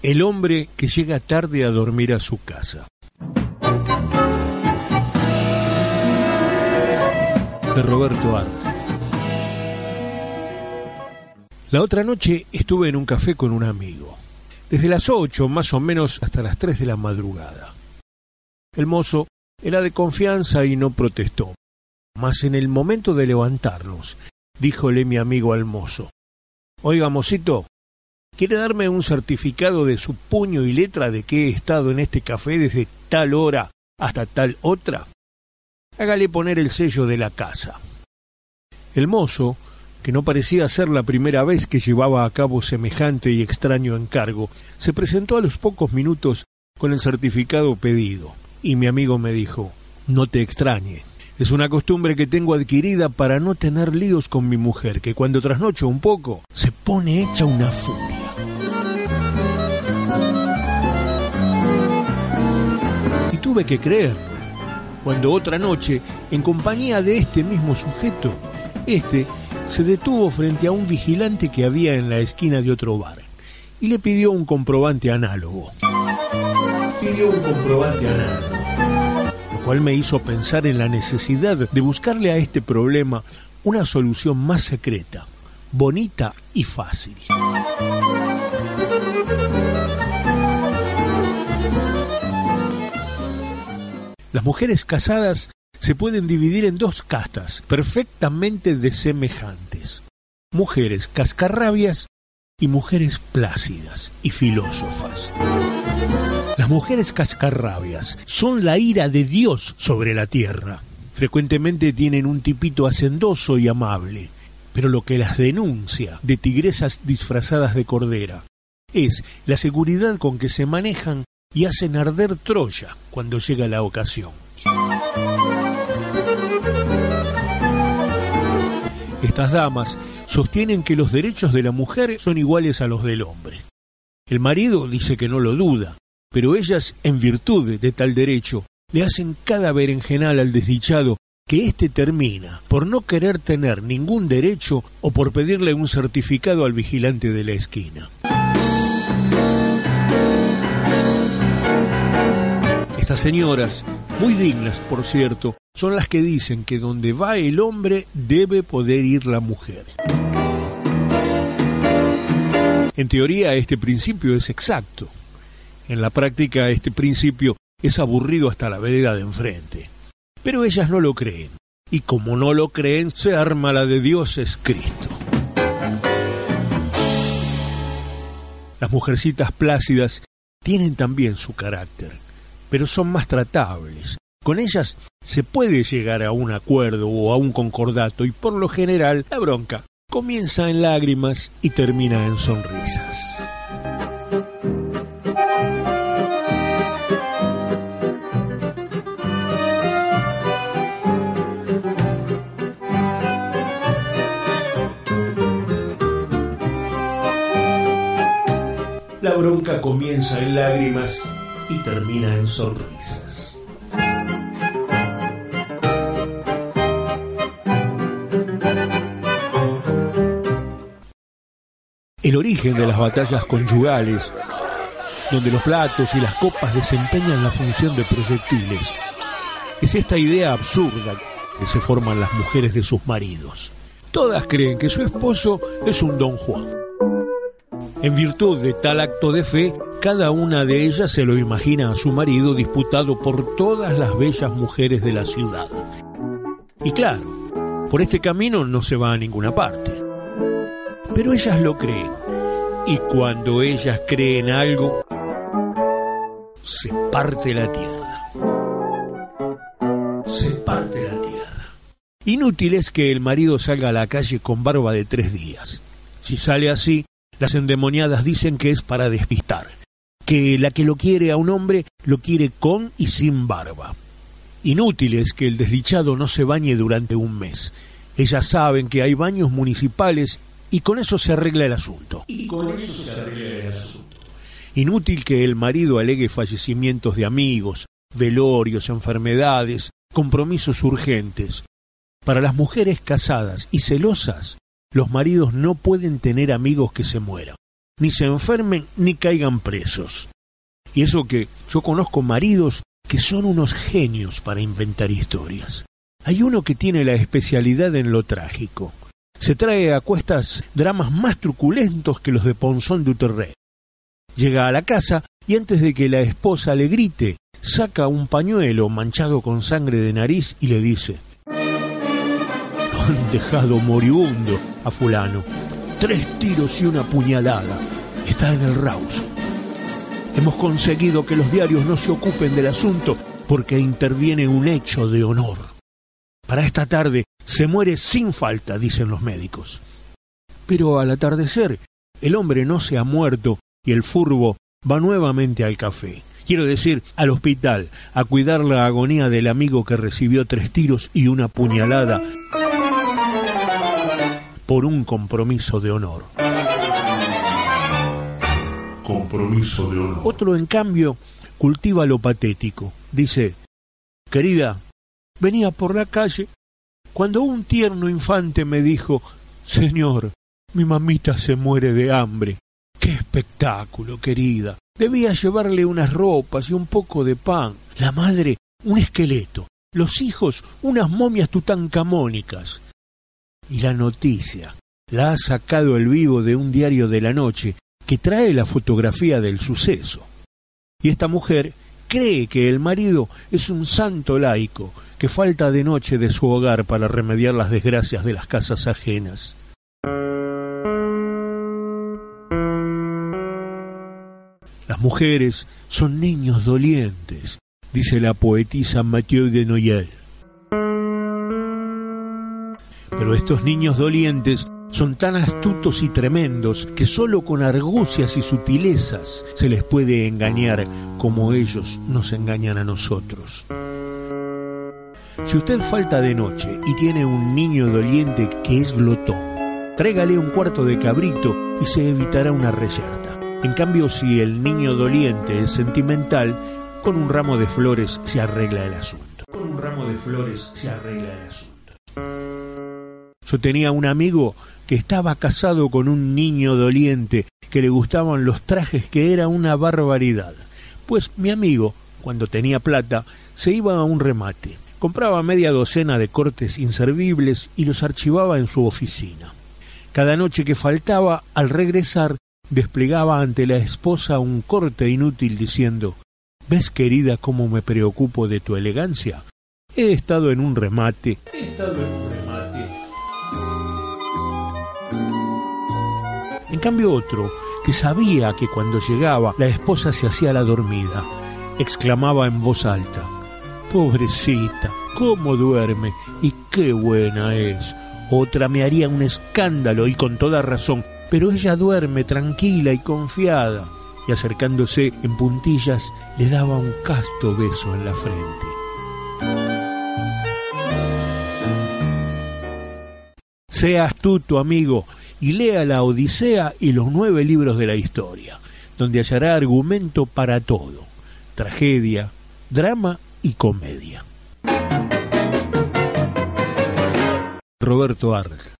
El hombre que llega tarde a dormir a su casa. De Roberto Arte. La otra noche estuve en un café con un amigo. Desde las ocho más o menos hasta las tres de la madrugada. El mozo era de confianza y no protestó. Mas en el momento de levantarnos, díjole mi amigo al mozo, Oiga, mocito, ¿quiere darme un certificado de su puño y letra de que he estado en este café desde tal hora hasta tal otra? Hágale poner el sello de la casa. El mozo, que no parecía ser la primera vez que llevaba a cabo semejante y extraño encargo, se presentó a los pocos minutos con el certificado pedido, y mi amigo me dijo, no te extrañe, es una costumbre que tengo adquirida para no tener líos con mi mujer, que cuando trasnocho un poco se pone hecha una furia. Tuve que creerlo, cuando otra noche, en compañía de este mismo sujeto, este se detuvo frente a un vigilante que había en la esquina de otro bar y le pidió un comprobante análogo. Pidió un comprobante análogo cual me hizo pensar en la necesidad de buscarle a este problema una solución más secreta, bonita y fácil. Las mujeres casadas se pueden dividir en dos castas perfectamente desemejantes. Mujeres cascarrabias y mujeres plácidas y filósofas. Las mujeres cascarrabias son la ira de Dios sobre la tierra. Frecuentemente tienen un tipito hacendoso y amable, pero lo que las denuncia de tigresas disfrazadas de cordera es la seguridad con que se manejan y hacen arder Troya cuando llega la ocasión. Estas damas sostienen que los derechos de la mujer son iguales a los del hombre. El marido dice que no lo duda, pero ellas, en virtud de tal derecho, le hacen cada berenjenal al desdichado que éste termina por no querer tener ningún derecho o por pedirle un certificado al vigilante de la esquina. Estas señoras, muy dignas por cierto, son las que dicen que donde va el hombre debe poder ir la mujer. En teoría este principio es exacto, en la práctica este principio es aburrido hasta la vereda de enfrente. Pero ellas no lo creen. Y como no lo creen, se arma la de Dios es Cristo. Las mujercitas plácidas tienen también su carácter, pero son más tratables. Con ellas se puede llegar a un acuerdo o a un concordato y por lo general la bronca comienza en lágrimas y termina en sonrisas. La bronca comienza en lágrimas y termina en sonrisas. El origen de las batallas conyugales, donde los platos y las copas desempeñan la función de proyectiles, es esta idea absurda que se forman las mujeres de sus maridos. Todas creen que su esposo es un don Juan en virtud de tal acto de fe, cada una de ellas se lo imagina a su marido disputado por todas las bellas mujeres de la ciudad. Y claro, por este camino no se va a ninguna parte. Pero ellas lo creen. Y cuando ellas creen algo, se parte la tierra. Se parte la tierra. Inútil es que el marido salga a la calle con barba de tres días. Si sale así, las endemoniadas dicen que es para despistar, que la que lo quiere a un hombre lo quiere con y sin barba. Inútil es que el desdichado no se bañe durante un mes. Ellas saben que hay baños municipales y con eso se arregla el asunto. Y con eso se arregla el asunto. Inútil que el marido alegue fallecimientos de amigos, velorios, enfermedades, compromisos urgentes. Para las mujeres casadas y celosas, los maridos no pueden tener amigos que se mueran. Ni se enfermen, ni caigan presos. Y eso que yo conozco maridos que son unos genios para inventar historias. Hay uno que tiene la especialidad en lo trágico. Se trae a cuestas dramas más truculentos que los de Ponzón Duterré. Llega a la casa y antes de que la esposa le grite, saca un pañuelo manchado con sangre de nariz y le dice Han dejado moribundo a fulano. Tres tiros y una puñalada. Está en el rauso. Hemos conseguido que los diarios no se ocupen del asunto porque interviene un hecho de honor. Para esta tarde se muere sin falta, dicen los médicos. Pero al atardecer, el hombre no se ha muerto y el furbo va nuevamente al café. Quiero decir, al hospital, a cuidar la agonía del amigo que recibió tres tiros y una puñalada por un compromiso de honor. Compromiso de honor. Otro, en cambio, cultiva lo patético. Dice, querida, venía por la calle cuando un tierno infante me dijo, Señor, mi mamita se muere de hambre. ¡Qué espectáculo, querida! Debía llevarle unas ropas y un poco de pan. La madre, un esqueleto. Los hijos, unas momias tutancamónicas. Y la noticia la ha sacado el vivo de un diario de la noche que trae la fotografía del suceso. Y esta mujer cree que el marido es un santo laico que falta de noche de su hogar para remediar las desgracias de las casas ajenas. Las mujeres son niños dolientes, dice la poetisa Mathieu de Noyel. Pero estos niños dolientes son tan astutos y tremendos que sólo con argucias y sutilezas se les puede engañar como ellos nos engañan a nosotros. Si usted falta de noche y tiene un niño doliente que es glotón, trégale un cuarto de cabrito y se evitará una reyerta. En cambio, si el niño doliente es sentimental, con un ramo de flores se arregla el. Con un ramo de flores se arregla el asunto. Yo tenía un amigo que estaba casado con un niño doliente que le gustaban los trajes que era una barbaridad. Pues mi amigo, cuando tenía plata, se iba a un remate, compraba media docena de cortes inservibles y los archivaba en su oficina. Cada noche que faltaba, al regresar, desplegaba ante la esposa un corte inútil diciendo ¿Ves, querida, cómo me preocupo de tu elegancia? He estado en un remate. He estado en un remate. En cambio otro, que sabía que cuando llegaba la esposa se hacía la dormida, exclamaba en voz alta, Pobrecita, ¿cómo duerme? Y qué buena es. Otra me haría un escándalo y con toda razón, pero ella duerme tranquila y confiada. Y acercándose en puntillas le daba un casto beso en la frente. Sea astuto, amigo, y lea la Odisea y los nueve libros de la historia, donde hallará argumento para todo, tragedia, drama y comedia. Roberto Arlt